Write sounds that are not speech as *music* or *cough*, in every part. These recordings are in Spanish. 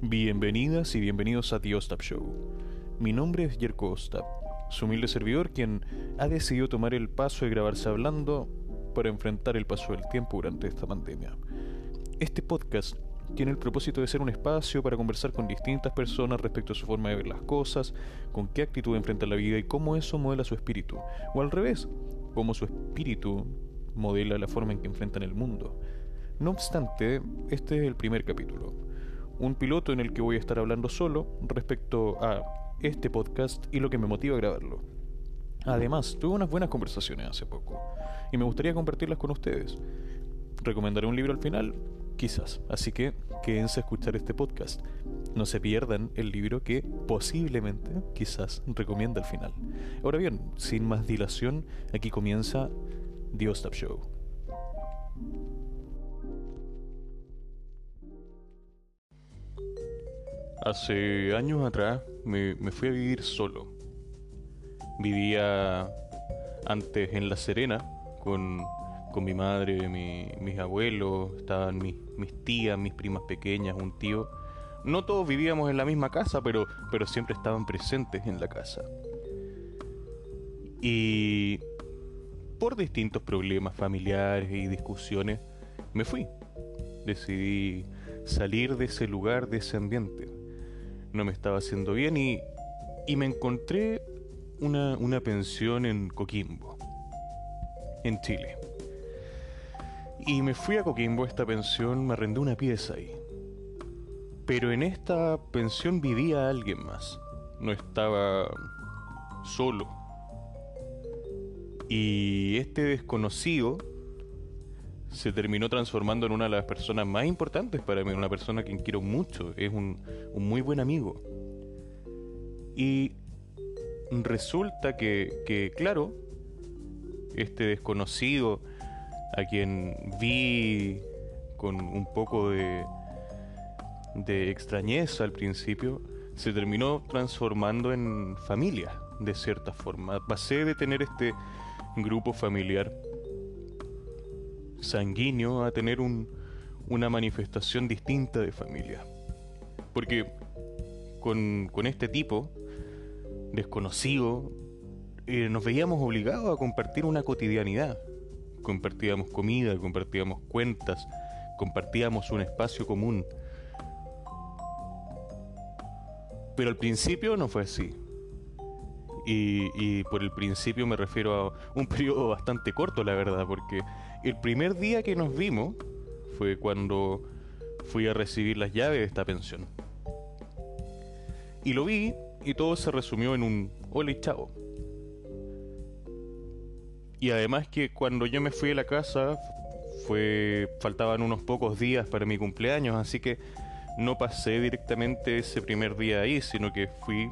Bienvenidas y bienvenidos a The Ostap Show. Mi nombre es Jerko Ostap, su humilde servidor quien ha decidido tomar el paso de grabarse hablando para enfrentar el paso del tiempo durante esta pandemia. Este podcast tiene el propósito de ser un espacio para conversar con distintas personas respecto a su forma de ver las cosas, con qué actitud enfrenta la vida y cómo eso modela su espíritu, o al revés, cómo su espíritu modela la forma en que enfrentan el mundo. No obstante, este es el primer capítulo un piloto en el que voy a estar hablando solo respecto a este podcast y lo que me motiva a grabarlo. Además, tuve unas buenas conversaciones hace poco y me gustaría compartirlas con ustedes. ¿Recomendaré un libro al final? Quizás, así que quédense a escuchar este podcast. No se pierdan el libro que posiblemente, quizás, recomienda al final. Ahora bien, sin más dilación, aquí comienza The Ostap Show. Hace años atrás me, fui a vivir solo. Vivía antes en La Serena con, mi madre, mis abuelos, estaban mis, tías, mis primas pequeñas, un tío. No todos vivíamos en la misma casa, pero, pero siempre estaban presentes en la casa. Y por distintos problemas familiares y discusiones, me fui. Decidí salir de ese lugar, de ese ambiente no me estaba haciendo bien y, y me encontré una, una pensión en Coquimbo, en Chile. Y me fui a Coquimbo, esta pensión, me arrendé una pieza ahí. Pero en esta pensión vivía alguien más. No estaba solo. Y este desconocido se terminó transformando en una de las personas más importantes para mí, una persona a quien quiero mucho, es un, muy buen amigo. Y resulta que, claro, este desconocido a quien vi con un poco de, de extrañeza al principio, se terminó transformando en familia, de cierta forma. Pasé de tener este grupo familiar sanguíneo a tener una manifestación distinta de familia. Porque con, este tipo, desconocido, eh, nos veíamos obligados a compartir una cotidianidad. Compartíamos comida, compartíamos cuentas, compartíamos un espacio común. Pero al principio no fue así. Y, y, por el principio me refiero a un *laughs* periodo bastante corto, la verdad, porque el primer día que nos vimos fue cuando fui a recibir las llaves de esta pensión. Y lo vi y todo se resumió en un hola y chao. Y además que cuando yo me fui a la casa fue faltaban unos pocos días para mi cumpleaños, así que no pasé directamente ese primer día ahí, sino que fui,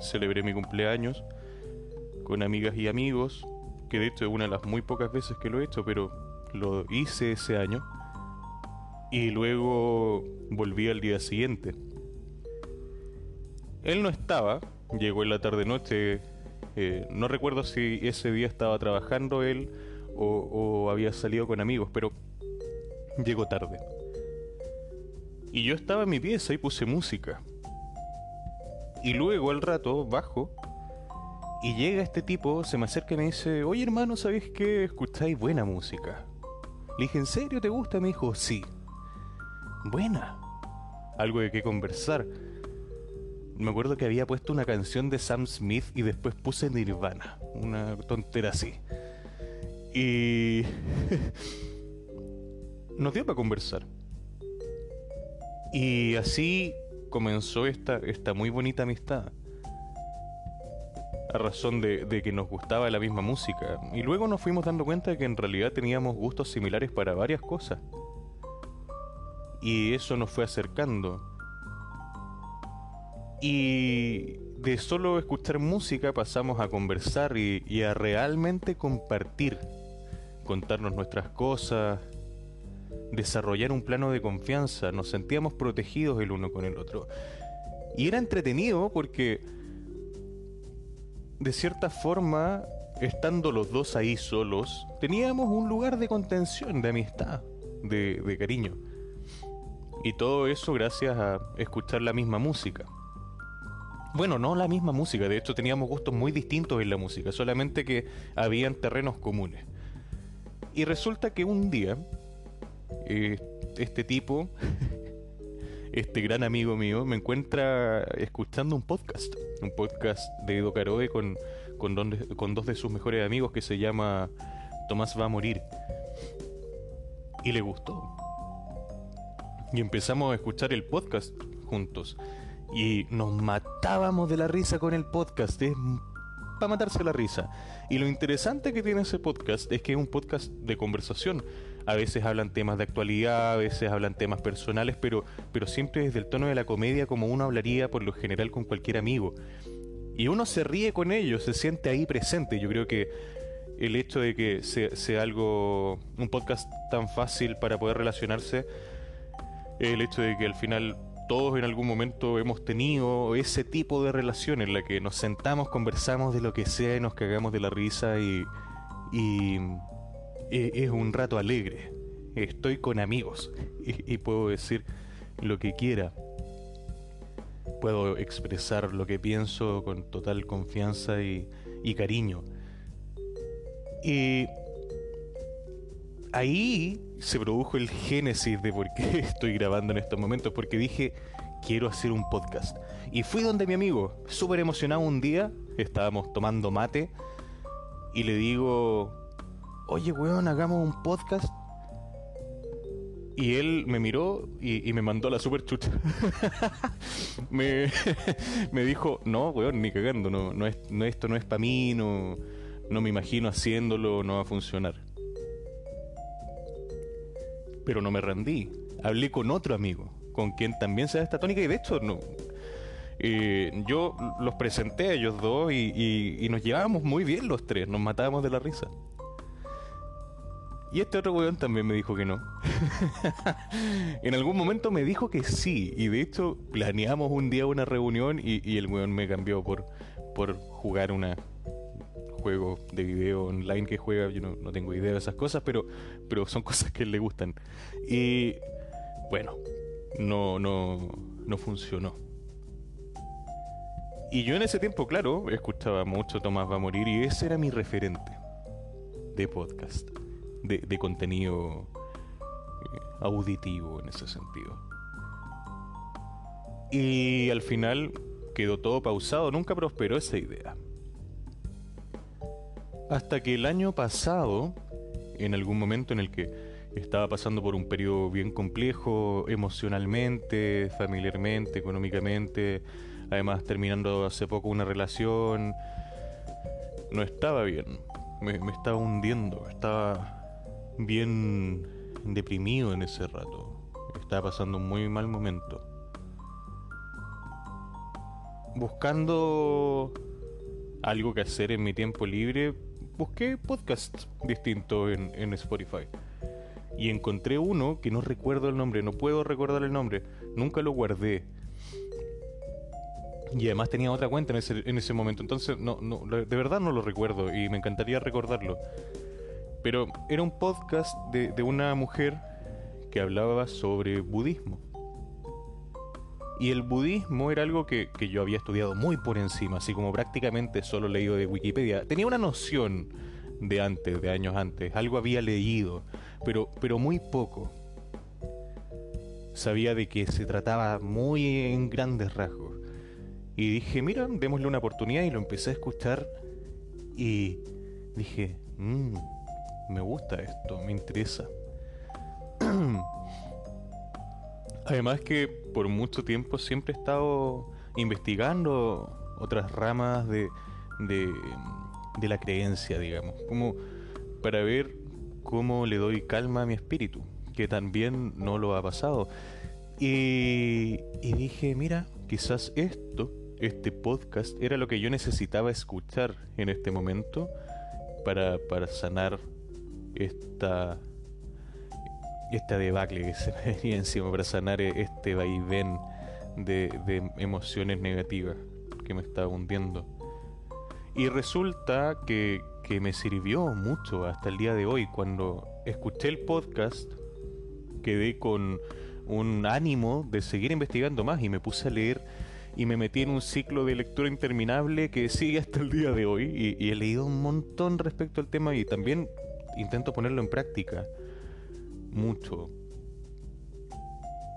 celebré mi cumpleaños con amigas y amigos, que de hecho es una de las muy pocas veces que lo he hecho, pero lo hice ese año. Y luego volví al día siguiente. Él no estaba, llegó en la tarde-noche. Eh, no recuerdo si ese día estaba trabajando él o, o había salido con amigos, pero llegó tarde. Y yo estaba en mi pieza y puse música. Y luego al rato bajo y llega este tipo, se me acerca y me dice, oye hermano, ¿sabéis que escucháis buena música? Le dije, ¿en serio te gusta? Me dijo, sí. Buena. Algo de qué conversar. Me acuerdo que había puesto una canción de Sam Smith y después puse Nirvana. Una tontera así. Y... *laughs* Nos dio para conversar. Y así comenzó esta, esta muy bonita amistad razón de, que nos gustaba la misma música. Y luego nos fuimos dando cuenta de que en realidad teníamos gustos similares para varias cosas. Y eso nos fue acercando. Y de solo escuchar música pasamos a conversar y a realmente compartir. Contarnos nuestras cosas, desarrollar un plano de confianza, nos sentíamos protegidos el uno con el otro. Y era entretenido porque de cierta forma, estando los dos ahí solos, teníamos un lugar de contención, de amistad, de, cariño. Y todo eso gracias a escuchar la misma música. Bueno, no la misma música, de hecho teníamos gustos muy distintos en la música, solamente que habían terrenos comunes. Y resulta que un día, eh, este tipo, *laughs* este gran amigo mío, me encuentra escuchando un podcast, un podcast de Edo Caroe con, con, con dos de sus mejores amigos que se llama Tomás va a morir. Y le gustó. Y empezamos a escuchar el podcast juntos. Y nos matábamos de la risa con el podcast. Es para matarse la risa. Y lo interesante que tiene ese podcast es que es un podcast de conversación. A veces hablan temas de actualidad, a veces hablan temas personales, pero, pero siempre desde el tono de la comedia como uno hablaría por lo general con cualquier amigo. Y uno se ríe con ellos, se siente ahí presente. Yo creo que el hecho de que sea, algo, un podcast tan fácil para poder relacionarse, el hecho de que al final todos en algún momento hemos tenido ese tipo de relación en la que nos sentamos, conversamos de lo que sea y nos cagamos de la risa y, es un rato alegre. Estoy con amigos y, puedo decir lo que quiera. Puedo expresar lo que pienso con total confianza y, y cariño. Y ahí se produjo el génesis de por qué *laughs* estoy grabando en estos momentos, porque dije, quiero hacer un podcast. Y fui donde mi amigo, súper emocionado un día, estábamos tomando mate, y le digo, oye, weón, hagamos un podcast. Y él me miró y, me mandó la super chucha. *laughs* *laughs* me, dijo, no, weón, ni cagando, no, no, es, no esto no es para mí, no, no me imagino haciéndolo, no va a funcionar pero no me rendí. Hablé con otro amigo, con quien también se da esta tónica y de hecho no, eh, yo los presenté a ellos dos y, nos llevábamos muy bien los tres, nos matábamos de la risa. Y este otro weón también me dijo que no. *laughs* en algún momento me dijo que sí. Y de hecho planeamos un día una reunión y, el weón me cambió por, por jugar una, juego de video online que juega, yo no, tengo idea de esas cosas, pero, pero son *laughs* cosas que le gustan. Y bueno, no, no, no funcionó. Y yo en ese tiempo, claro, escuchaba mucho Tomás va a morir y ese era mi referente de podcast, de, de contenido eh, auditivo en ese sentido. Y al final quedó todo pausado, nunca prosperó esa idea. Hasta que el año pasado, en algún momento en el que estaba pasando por un periodo bien complejo emocionalmente, familiarmente, económicamente, además terminando hace poco una relación, no estaba bien, me, estaba hundiendo, estaba bien deprimido en ese rato, estaba pasando un muy mal momento. Buscando algo que hacer en mi tiempo libre, busqué podcasts distintos en, Spotify. Y encontré uno que no recuerdo el nombre, no puedo recordar el nombre, nunca lo guardé. Y además tenía otra cuenta en ese, en ese momento, entonces no, no, de verdad no lo recuerdo y me encantaría recordarlo. Pero era un podcast de, de una mujer que hablaba sobre budismo. Y el budismo era algo que, yo había estudiado muy por encima, así como prácticamente solo leído de Wikipedia. Tenía una noción de antes, de años antes, algo había leído, pero, pero muy poco. Sabía de que se trataba muy en grandes rasgos. Y dije, mira, démosle una oportunidad y lo empecé a escuchar y dije, mmm, me gusta esto, me interesa. *clears throat* Además que por mucho tiempo siempre he estado investigando otras ramas de, de, la creencia, digamos, como para ver cómo le doy calma a mi espíritu, que también no lo ha pasado. Y, y dije, mira, quizás esto, este podcast, era lo que yo necesitaba escuchar en este momento para, para sanar esta esta debacle que se *laughs* me venía encima para sanar este vaivén de, emociones negativas que me estaba hundiendo. Y resulta que, que me sirvió mucho hasta el día de hoy. Cuando escuché el podcast, quedé con un ánimo de seguir investigando más y me puse a leer y me metí en un ciclo de lectura interminable que sigue hasta el día de hoy y, he leído un montón respecto al tema y también intento ponerlo en práctica mucho.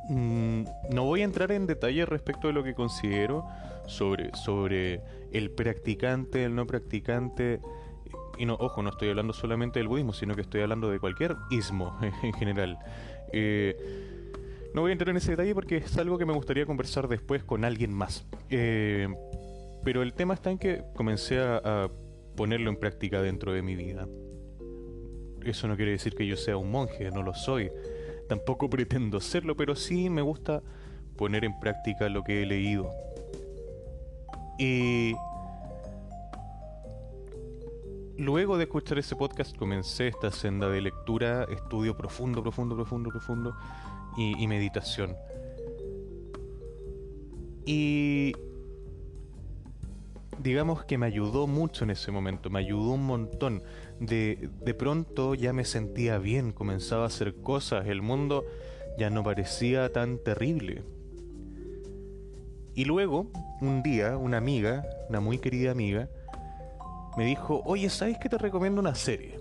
Mm, no voy a entrar en detalle respecto de lo que considero sobre, sobre el practicante, el no practicante. Y no, ojo, no estoy hablando solamente del budismo, sino que estoy hablando de cualquier ismo *laughs* en general. Eh, no voy a entrar en ese detalle porque es algo que me gustaría conversar después con alguien más. Eh, pero el tema está en que comencé a, ponerlo en práctica dentro de mi vida. Eso no quiere decir que yo sea un monje, no lo soy. Tampoco pretendo serlo, pero sí me gusta poner en práctica lo que he leído. Y luego de escuchar ese podcast comencé esta senda de lectura, estudio profundo, profundo, profundo, profundo y, meditación. Y digamos que me ayudó mucho en ese momento, me ayudó un montón. De, de pronto ya me sentía bien, comenzaba a hacer cosas, el mundo ya no parecía tan terrible. Y luego, un día, una amiga, una muy querida amiga, me dijo, oye, ¿sabes que te recomiendo una serie?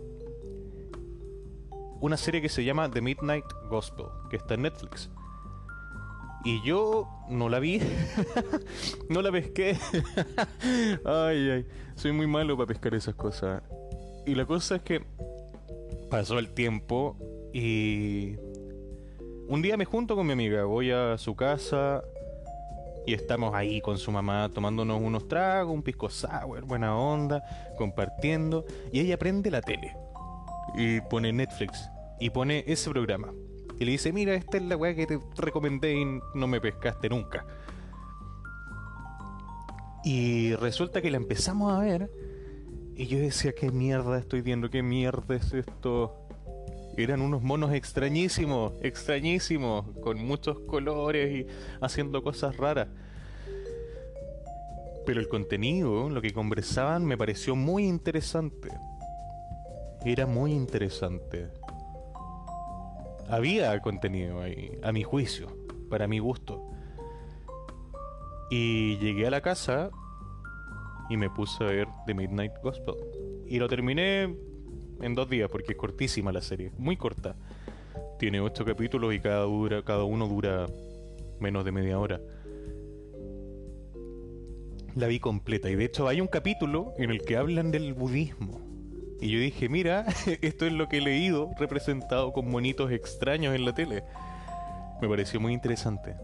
una serie que se llama The Midnight Gospel, que está en Netflix. Y yo no la vi, *laughs* no la pesqué. *laughs* ay, ay, soy muy malo para pescar esas cosas. Y la cosa es que pasó el tiempo y un día me junto con mi amiga, voy a su casa y estamos ahí con su mamá tomándonos unos tragos, un pisco sour, buena onda, compartiendo y ella prende la tele y pone Netflix y pone ese programa. Y le dice, mira, esta es la weá que te recomendé y no me pescaste nunca. Y resulta que la empezamos a ver y yo decía, ¿qué mierda estoy viendo? ¿Qué mierda es esto? Eran unos monos extrañísimos, extrañísimos, con muchos colores y haciendo cosas raras. Pero el contenido, lo que conversaban, me pareció muy interesante era muy interesante. Había contenido ahí, a mi juicio, para mi gusto. Y llegué a la casa y me puse a ver The Midnight Gospel. Y lo terminé en dos días porque es cortísima la serie, muy corta. Tiene ocho capítulos y cada, dura, cada uno dura menos de media hora. La vi completa y de hecho hay un capítulo en el que hablan del budismo. Y yo dije, mira, *laughs* esto es lo que he leído representado con monitos extraños en la tele. Me pareció muy interesante.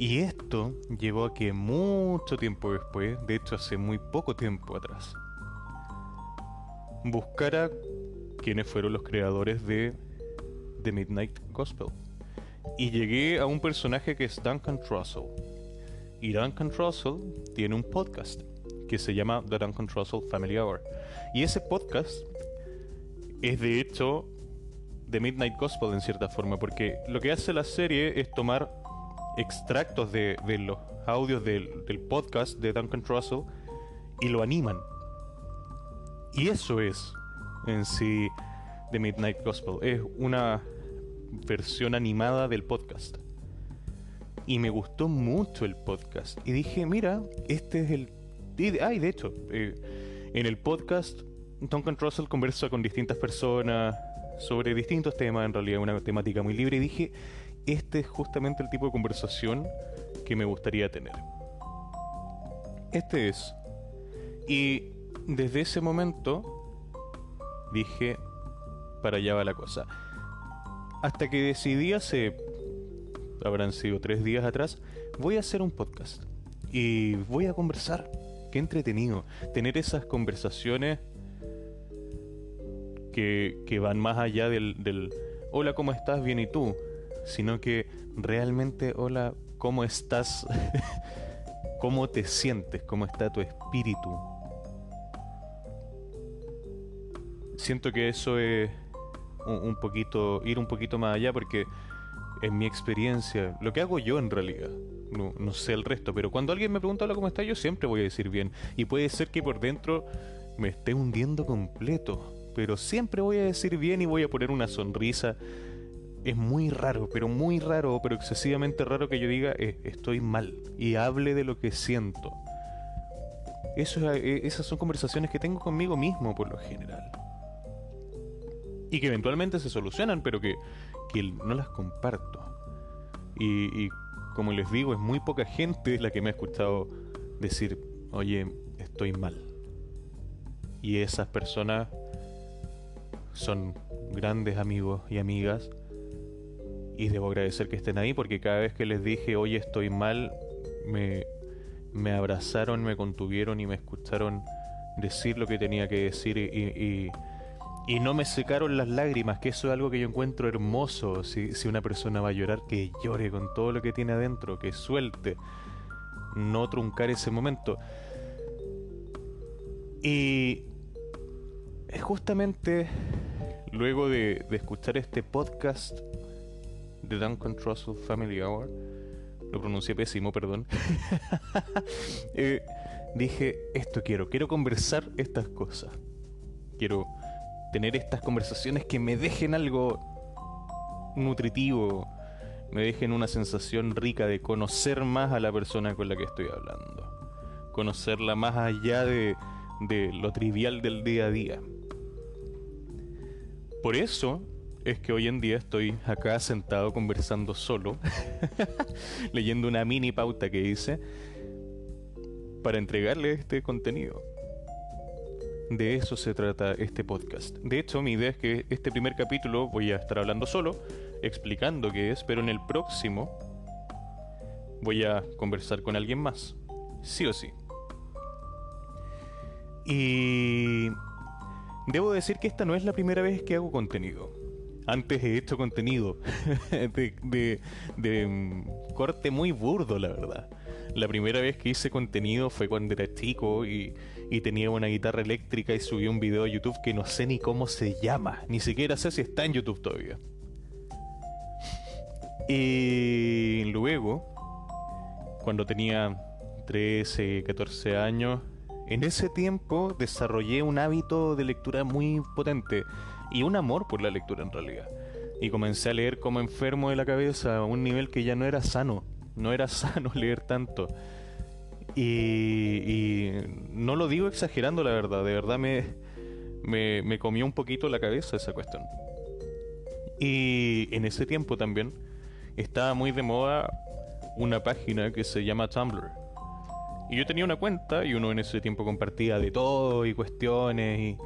Y esto llevó a que mucho tiempo después, de hecho hace muy poco tiempo atrás, buscara quiénes fueron los creadores de The Midnight Gospel. Y llegué a un personaje que es Duncan Trussell. Y Duncan Trussell tiene un podcast que se llama The Duncan Trussell Family Hour. Y ese podcast es de hecho The Midnight Gospel en cierta forma, porque lo que hace la serie es tomar extractos de, los audios del, podcast de Duncan Trussell y lo animan. Y eso es en sí The Midnight Gospel. Es una versión animada del podcast. Y me gustó mucho el podcast. Y dije, mira, este es el y, ah, de hecho, eh, en el podcast, Duncan Russell conversa con distintas personas sobre distintos temas, en realidad una temática muy libre, y dije, este es justamente el tipo de conversación que me gustaría tener. Este es. Y desde ese momento dije, para allá va la cosa. Hasta que decidí hace, habrán sido tres días atrás, voy a hacer un podcast. Y voy a conversar Qué entretenido tener esas conversaciones que, van más allá del, del hola, ¿cómo estás? Bien, ¿y tú? Sino que realmente, hola, ¿cómo estás? *laughs* ¿Cómo te sientes? ¿Cómo está tu espíritu? Siento que eso es un, poquito, ir un poquito más allá porque en mi experiencia, lo que hago yo en realidad, no, sé el resto, pero cuando alguien me pregunta cómo está, yo siempre voy a decir bien. Y puede ser que por dentro me esté hundiendo completo, pero siempre voy a decir bien y voy a poner una sonrisa es muy raro, pero muy raro, pero excesivamente raro que yo diga eh, estoy mal y hable de lo que siento. Eso, eh, esas son conversaciones que tengo conmigo mismo por lo general. Y que eventualmente se solucionan, pero que, que no las comparto. Y, y como les digo, es muy poca gente la que me ha escuchado decir, oye, estoy mal. Y esas personas son grandes amigos y amigas y debo agradecer que estén ahí porque cada vez que les dije, oye, estoy mal, me, me abrazaron, me contuvieron y me escucharon decir lo que tenía que decir y, y, no me secaron las lágrimas, que eso es algo que yo encuentro hermoso. Si, si una persona va a llorar, que llore con todo lo que tiene adentro, que suelte, no truncar ese momento. Y justamente luego de, de escuchar este podcast The Duncan Trussell Family Hour, lo pronuncié pésimo, perdón, *laughs* eh, dije, esto quiero, quiero conversar estas cosas. Quiero tener estas conversaciones que me dejen algo nutritivo, me dejen una sensación rica de conocer más a la persona con la que estoy hablando. Conocerla más allá de, de lo trivial del día a día. Por eso es que hoy en día estoy acá sentado conversando solo, *laughs* leyendo una mini pauta que hice para entregarle este contenido. De eso se trata este podcast. De hecho, mi idea es que este primer capítulo voy a estar hablando solo, explicando qué es, pero en el próximo voy a conversar con alguien más. Sí o sí. Y debo decir que esta no es la primera vez que hago contenido antes he hecho contenido *laughs* de, mm, corte muy burdo, la verdad. La primera vez que hice contenido fue cuando era chico y, tenía una guitarra eléctrica y subí un video a YouTube que no sé ni cómo se llama, ni siquiera sé si está en YouTube todavía. Y luego, cuando tenía 13, 14 años, en ese tiempo desarrollé un hábito de lectura muy potente y un amor por la lectura en realidad. Y comencé a leer como enfermo de la cabeza a un nivel que ya no era sano, no era *laughs* sano leer tanto. Y, no lo digo exagerando la verdad, de verdad me, me, me comió un poquito la cabeza esa cuestión. Y en ese tiempo también estaba muy de moda una página que se llama Tumblr. Y yo tenía una cuenta y uno en ese tiempo compartía de todo y cuestiones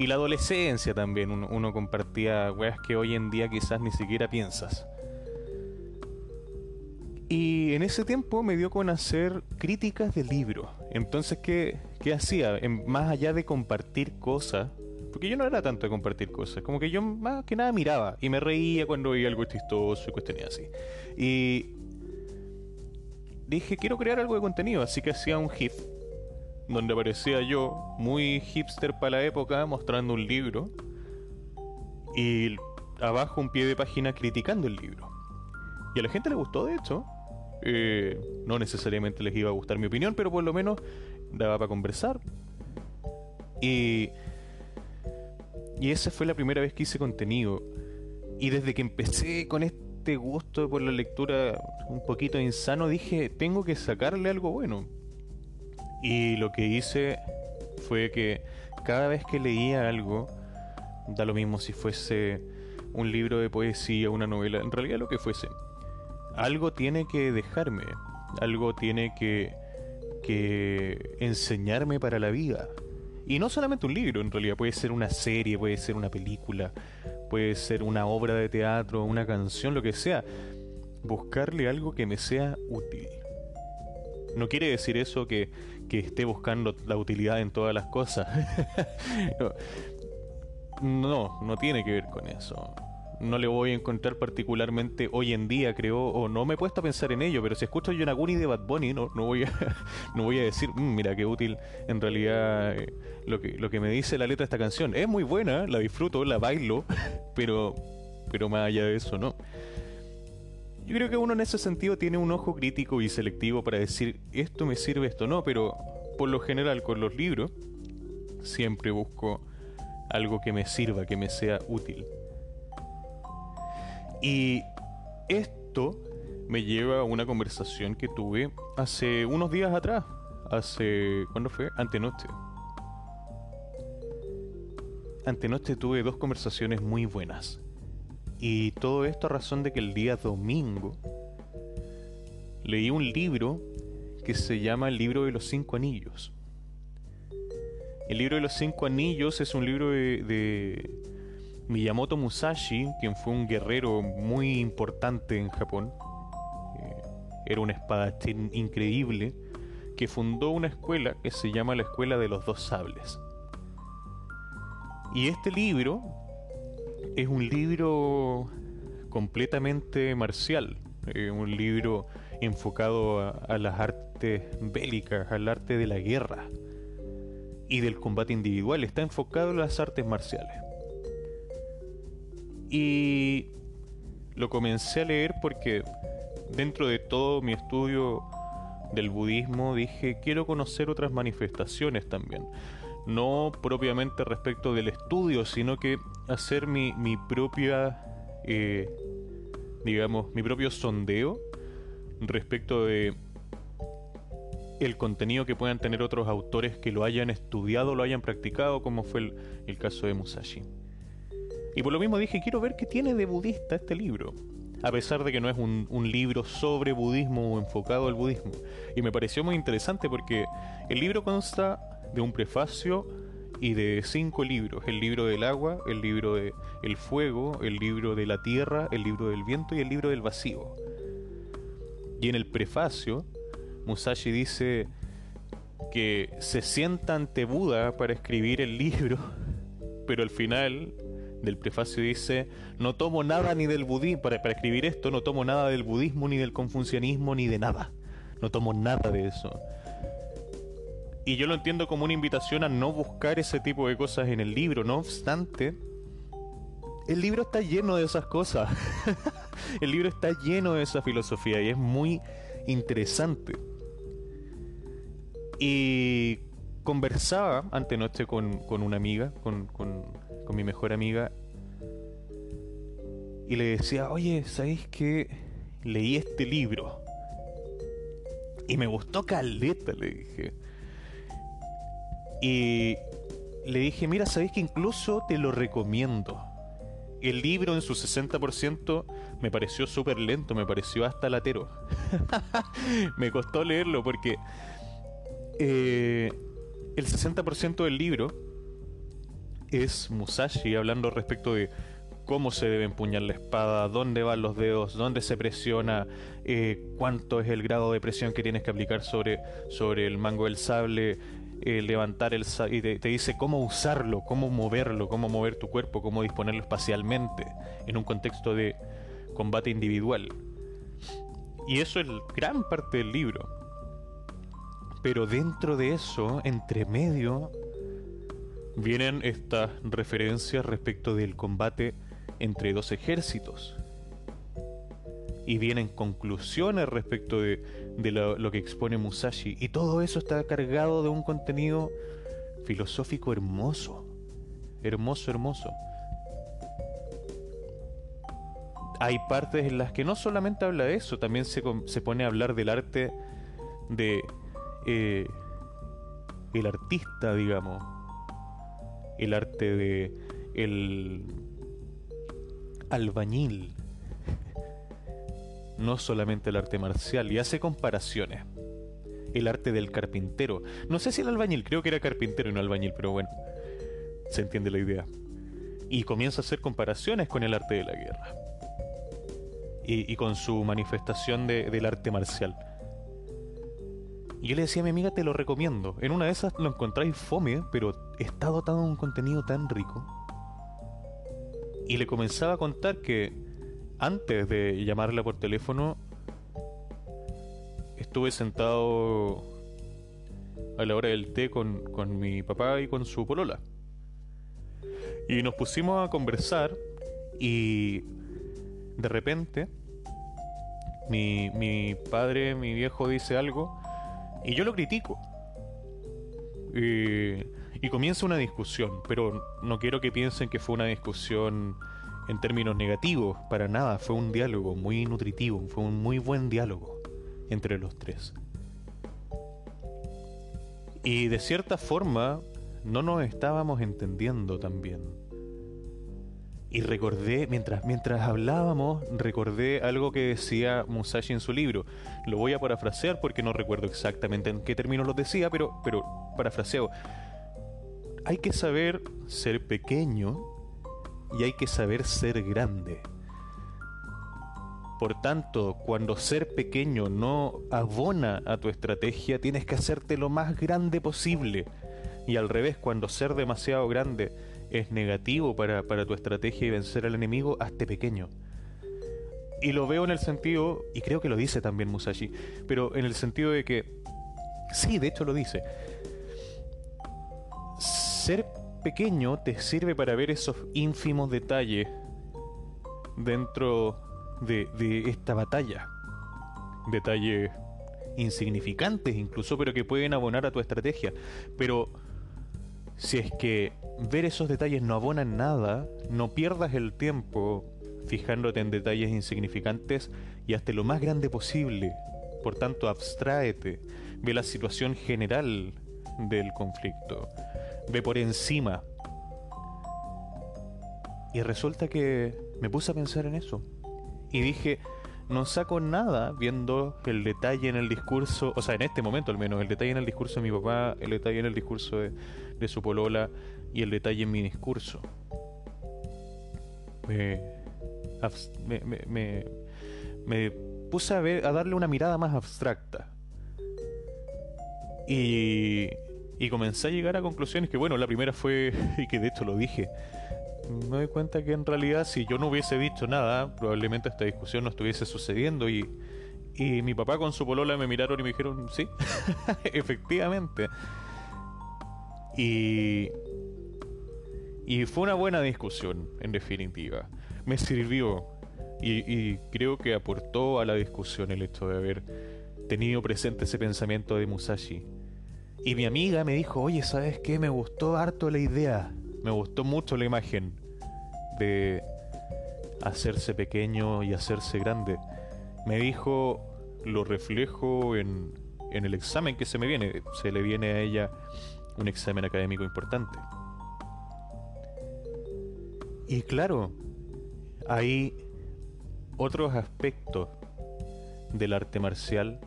y la adolescencia también, uno, compartía weas que hoy en día quizás ni siquiera piensas. Y en ese tiempo me dio con hacer críticas de libros. Entonces, ¿qué, qué hacía? más allá de compartir cosas, porque yo no era tanto de compartir cosas, como que yo más que nada miraba y me reía cuando veía algo chistoso y cuestiones así. Y dije, quiero crear algo de contenido, así que hacía un GIF donde aparecía yo, muy hipster para la época, mostrando un libro y abajo un pie de página criticando el libro. Y a la gente le gustó, de hecho. Eh, no necesariamente les iba a gustar mi opinión, pero por lo menos daba para conversar. Y, y esa fue la primera vez que hice contenido. Y desde que empecé con este gusto por la lectura un poquito insano, dije, tengo que sacarle algo bueno y lo que hice fue que cada vez que leía algo, da lo mismo si fuese un libro de poesía, una novela, en realidad lo que fuese, algo tiene que dejarme, algo tiene que, que enseñarme para la vida. Y no solamente un libro, en realidad puede ser una serie, puede ser una película, puede ser una obra de teatro, una canción, lo que sea. Buscarle algo que me sea útil. No quiere decir eso que, que esté buscando la utilidad en todas las cosas. *laughs* no, no tiene que ver con eso. No le voy a encontrar particularmente hoy en día, creo, o no me he puesto a pensar en ello, pero si escucho Yonaguni de Bad Bunny, no, no, voy, a, *laughs* no voy a decir, mm, mira qué útil en realidad eh, lo, que, lo que me dice la letra de esta canción. Es muy buena, la disfruto, la bailo, *laughs* pero, pero más allá de eso, no. Yo creo que uno en ese sentido tiene un ojo crítico y selectivo para decir esto me sirve, esto no, pero por lo general con los libros siempre busco algo que me sirva, que me sea útil. Y esto me lleva a una conversación que tuve hace unos días atrás. Hace... ¿Cuándo fue? Antenoche. Antenoche tuve dos conversaciones muy buenas. Y todo esto a razón de que el día domingo leí un libro que se llama El libro de los cinco anillos. El libro de los cinco anillos es un libro de, Miyamoto Musashi, quien fue un guerrero muy importante en Japón. Eh, era un espadachín increíble que fundó una escuela que se llama la Escuela de los Dos Sables. Y este libro es un libro completamente marcial, eh, un libro enfocado a, las artes bélicas, al arte de la guerra y del combate individual, está enfocado en las artes marciales. Y lo comencé a leer porque dentro de todo mi estudio del budismo dije quiero conocer otras manifestaciones también. No propiamente respecto del estudio, sino que hacer mi, mi propia, eh, digamos, mi propio sondeo respecto de el contenido que puedan tener otros autores que lo hayan estudiado, lo hayan practicado, como fue el, caso de Musashi. Y por lo mismo dije, quiero ver qué tiene de budista este libro, a pesar de que no es un, libro sobre budismo o enfocado al budismo. Y me pareció muy interesante porque el libro consta de un prefacio y de cinco libros, el libro del agua, el libro del el fuego, el libro de la tierra, el libro del viento y el libro del vacío. Y en el prefacio, Musashi dice que se sienta ante Buda para escribir el libro, *laughs* pero al final del prefacio dice, no tomo nada ni del budismo, para, para escribir esto, no tomo nada del budismo, ni del confucianismo, ni de nada. No tomo nada de eso. Y yo lo entiendo como una invitación a no buscar ese tipo de cosas en el libro. No obstante, el libro está lleno de esas cosas. *laughs* el libro está lleno de esa filosofía y es muy interesante. Y conversaba antenoche con, con una amiga, con, con, con, mi mejor amiga, y le decía, oye, ¿sabéis que leí este libro? Y me gustó caleta, le dije. Y le dije, mira, ¿sabéis que incluso te lo recomiendo? el libro en su 60% me pareció súper lento, me pareció hasta latero. *laughs* me costó leerlo porque eh, el 60% del libro es Musashi hablando respecto de cómo se debe empuñar la espada, dónde van los dedos, dónde se presiona, eh, cuánto es el grado de presión que tienes que aplicar sobre, sobre el mango del sable, levantar el y te, dice cómo usarlo, cómo moverlo, cómo mover tu cuerpo, cómo disponerlo espacialmente en un contexto de combate individual. Y eso es gran parte del libro. Pero dentro de eso, entre medio, vienen estas referencias respecto del combate entre dos ejércitos y vienen conclusiones respecto de, lo, que expone Musashi. Y todo eso está cargado de un contenido filosófico hermoso. Hermoso, hermoso. Hay partes en las que no solamente habla de eso, también se, se pone a hablar del arte de eh, el artista, digamos. El arte de el albañil, no solamente el arte marcial, y hace comparaciones. El arte del carpintero. No sé si el albañil, creo que era carpintero y no albañil, pero bueno, se entiende la idea. Y comienza a hacer comparaciones con el arte de la guerra. Y, con su manifestación del arte marcial. Y yo le decía a mi amiga, te lo recomiendo. En una de esas lo encontráis fome, pero está dotado de un contenido tan rico. Y le comenzaba a contar que antes de llamarla por teléfono, estuve sentado a la hora del té con, con mi papá y con su polola. Y nos pusimos a conversar y de repente mi, mi padre, mi viejo dice algo y yo lo critico. Y, comienza una discusión, pero no quiero que piensen que fue una discusión en términos negativos, para nada, fue un diálogo muy nutritivo, fue un muy buen diálogo entre los tres. Y de cierta forma no nos estábamos entendiendo también. Y recordé, mientras, mientras hablábamos, recordé algo que decía Musashi en su libro. Lo voy a parafrasear porque no recuerdo exactamente en qué términos lo decía, pero, pero parafraseo. Hay que saber ser pequeño y hay que saber ser grande. Por tanto, cuando ser pequeño no abona a tu estrategia, tienes que hacerte lo más grande posible. Y al revés, cuando ser demasiado grande es negativo para, tu estrategia y vencer al enemigo, hazte pequeño. Y lo veo en el sentido, y creo que lo dice también Musashi, pero en el sentido de que, sí, de hecho lo dice, ser pequeño te sirve para ver esos ínfimos detalles dentro de, de esta batalla. Detalles insignificantes incluso, pero que pueden abonar a tu estrategia. Pero si es que ver esos detalles no abona en nada, no pierdas el tiempo fijándote en detalles insignificantes y hazte lo más grande posible. Por tanto, abstráete, ve la situación general del conflicto, ve por encima. Y resulta que me puse a pensar en eso. Y dije, no saco nada viendo el detalle en el discurso, o sea, en este momento al menos, el detalle en el discurso de mi papá, el detalle en el discurso de, de su polola y el detalle en mi discurso. Me, me, me, puse a, ver, a darle una mirada más abstracta. Y, y comencé a llegar a conclusiones que, bueno, la primera fue, *laughs* y que de hecho lo dije, me doy cuenta que en realidad si yo no hubiese dicho nada, probablemente esta discusión no estuviese sucediendo y, y mi papá con su polola me miraron y me dijeron, sí, *laughs* efectivamente. Y, y fue una buena discusión, en definitiva. Me sirvió y, creo que aportó a la discusión el hecho de haber tenido presente ese pensamiento de Musashi. Y mi amiga me dijo, oye, ¿sabes qué? Me gustó harto la idea. Me gustó mucho la imagen de hacerse pequeño y hacerse grande. Me dijo, lo reflejo en, en el examen que se me viene. Se le viene a ella un examen académico importante. Y claro, hay otros aspectos del arte marcial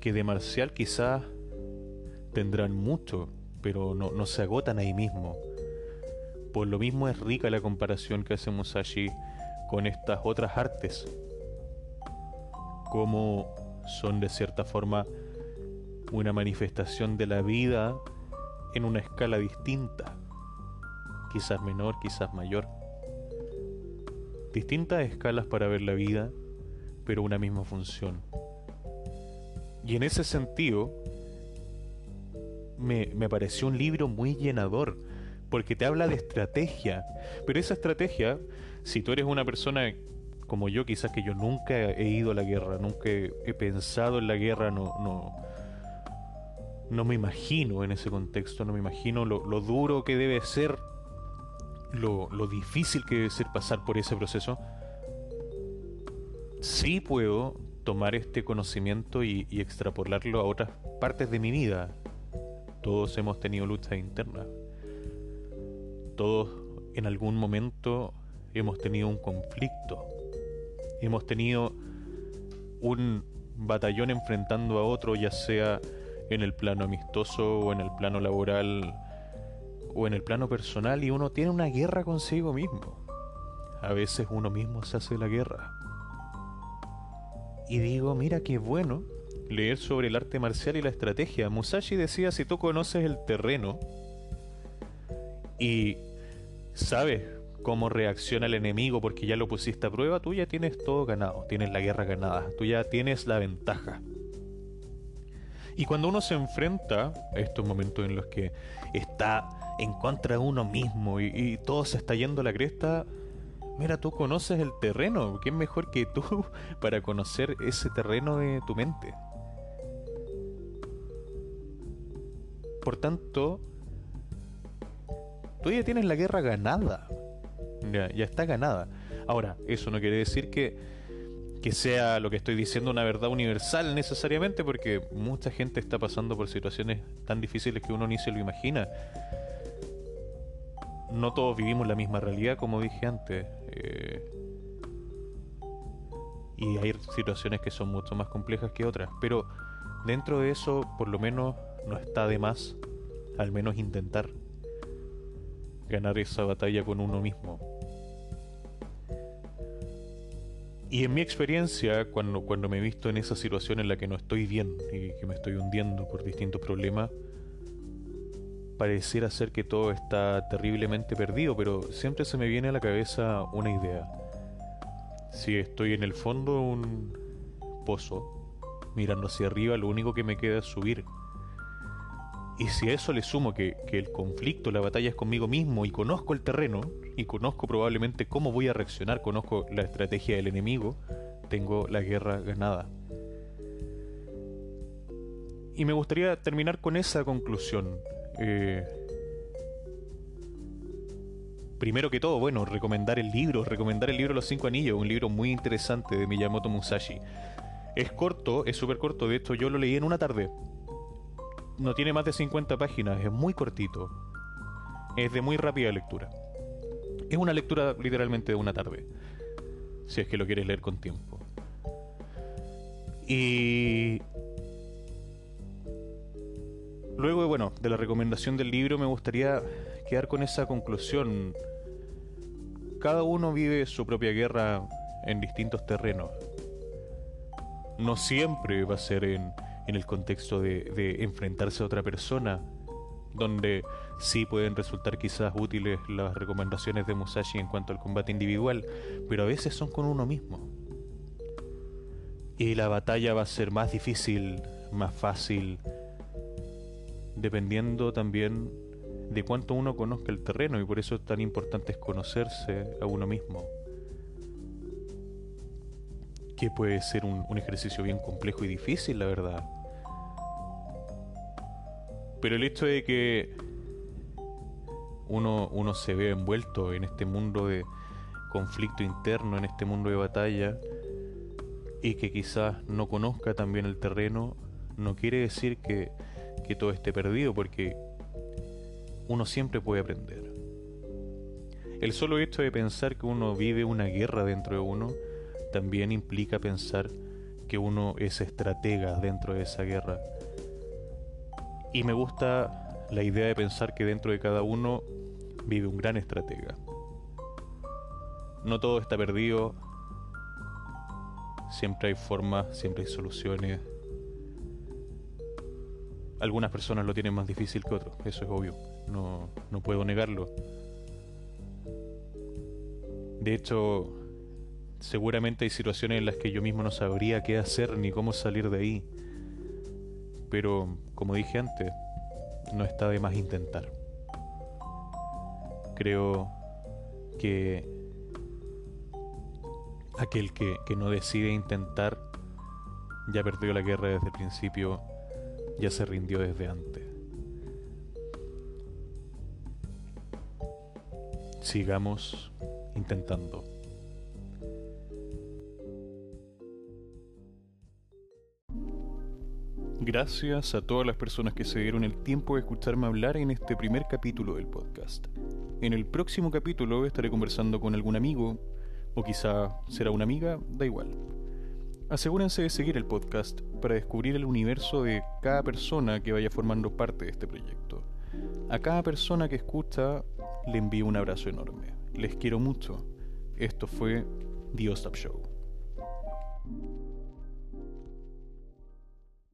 que de marcial quizás tendrán mucho, pero no, no se agotan ahí mismo. Por lo mismo es rica la comparación que hacemos allí con estas otras artes, como son de cierta forma una manifestación de la vida en una escala distinta, quizás menor, quizás mayor. Distintas escalas para ver la vida, pero una misma función. Y en ese sentido, me, me pareció un libro muy llenador, porque te habla de estrategia. Pero esa estrategia, si tú eres una persona como yo, quizás que yo nunca he ido a la guerra, nunca he pensado en la guerra, no, no, no me imagino en ese contexto, no me imagino lo, duro que debe ser, lo, difícil que debe ser pasar por ese proceso. Sí puedo tomar este conocimiento y, y extrapolarlo a otras partes de mi vida. Todos hemos tenido luchas internas todos en algún momento hemos tenido un conflicto. Hemos tenido un batallón enfrentando a otro, ya sea en el plano amistoso o en el plano laboral o en el plano personal, y uno tiene una guerra consigo mismo. A veces uno mismo se hace la guerra. Y digo, mira qué bueno leer sobre el arte marcial y la estrategia. Musashi decía, si tú conoces el terreno, y sabes cómo reacciona el enemigo porque ya lo pusiste a prueba, tú ya tienes todo ganado, tienes la guerra ganada, tú ya tienes la ventaja. Y cuando uno se enfrenta a estos momentos en los que está en contra de uno mismo y, todo se está yendo a la cresta, mira, tú conoces el terreno, ¿quién mejor que tú *laughs* para conocer ese terreno de tu mente? Por tanto, tú ya tienes la guerra ganada. ya, ya está ganada. Ahora, eso no quiere decir que, que sea lo que estoy diciendo una verdad universal necesariamente, porque mucha gente está pasando por situaciones tan difíciles que uno ni se lo imagina. No todos vivimos la misma realidad, como dije antes. Eh, y hay situaciones que son mucho más complejas que otras. Pero dentro de eso, por lo menos, no está de más, al menos intentar ganar esa batalla con uno mismo. Y en mi experiencia, cuando, cuando me he visto en esa situación en la que no estoy bien y que me estoy hundiendo por distintos problemas, pareciera ser que todo está terriblemente perdido, pero siempre se me viene a la cabeza una idea. Si estoy en el fondo de un pozo, mirando hacia arriba, lo único que me queda es subir. Y si a eso le sumo que, que, el conflicto, la batalla es conmigo mismo y conozco el terreno y conozco probablemente cómo voy a reaccionar, conozco la estrategia del enemigo, tengo la guerra ganada. Y me gustaría terminar con esa conclusión. Eh, primero que todo, bueno, recomendar el libro, recomendar el libro Los Cinco Anillos, un libro muy interesante de Miyamoto Musashi. Es corto, es súper corto, de hecho yo lo leí en una tarde no tiene más de 50 páginas, es muy cortito. Es de muy rápida lectura. Es una lectura literalmente de una tarde. Si es que lo quieres leer con tiempo. Y... Luego, bueno, de la recomendación del libro me gustaría quedar con esa conclusión. Cada uno vive su propia guerra en distintos terrenos. No siempre va a ser en en el contexto de, enfrentarse a otra persona, donde sí pueden resultar quizás útiles las recomendaciones de Musashi en cuanto al combate individual, pero a veces son con uno mismo. Y la batalla va a ser más difícil, más fácil, dependiendo también de cuánto uno conozca el terreno, y por eso es tan importante es conocerse a uno mismo. Que puede ser un, ejercicio bien complejo y difícil, la verdad pero el hecho de que uno, uno se ve envuelto en este mundo de conflicto interno, en este mundo de batalla, y que quizás no conozca también el terreno, no quiere decir que, que todo esté perdido, porque uno siempre puede aprender. El solo hecho de pensar que uno vive una guerra dentro de uno, también implica pensar que uno es estratega dentro de esa guerra y me gusta la idea de pensar que dentro de cada uno vive un gran estratega. No todo está perdido, siempre hay formas, siempre hay soluciones. Algunas personas lo tienen más difícil que otros, eso es obvio, no, no puedo negarlo. De hecho, seguramente hay situaciones en las que yo mismo no sabría qué hacer ni cómo salir de ahí. Pero, como dije antes, no está de más intentar. Creo que aquel que, que no decide intentar ya perdió la guerra desde el principio, ya se rindió desde antes. Sigamos intentando. Gracias a todas las personas que se dieron el tiempo de escucharme hablar en este primer capítulo del podcast. En el próximo capítulo estaré conversando con algún amigo, o quizá será una amiga, da igual. Asegúrense de seguir el podcast para descubrir el universo de cada persona que vaya formando parte de este proyecto. A cada persona que escucha le envío un abrazo enorme. Les quiero mucho. Esto fue The Ostap Show.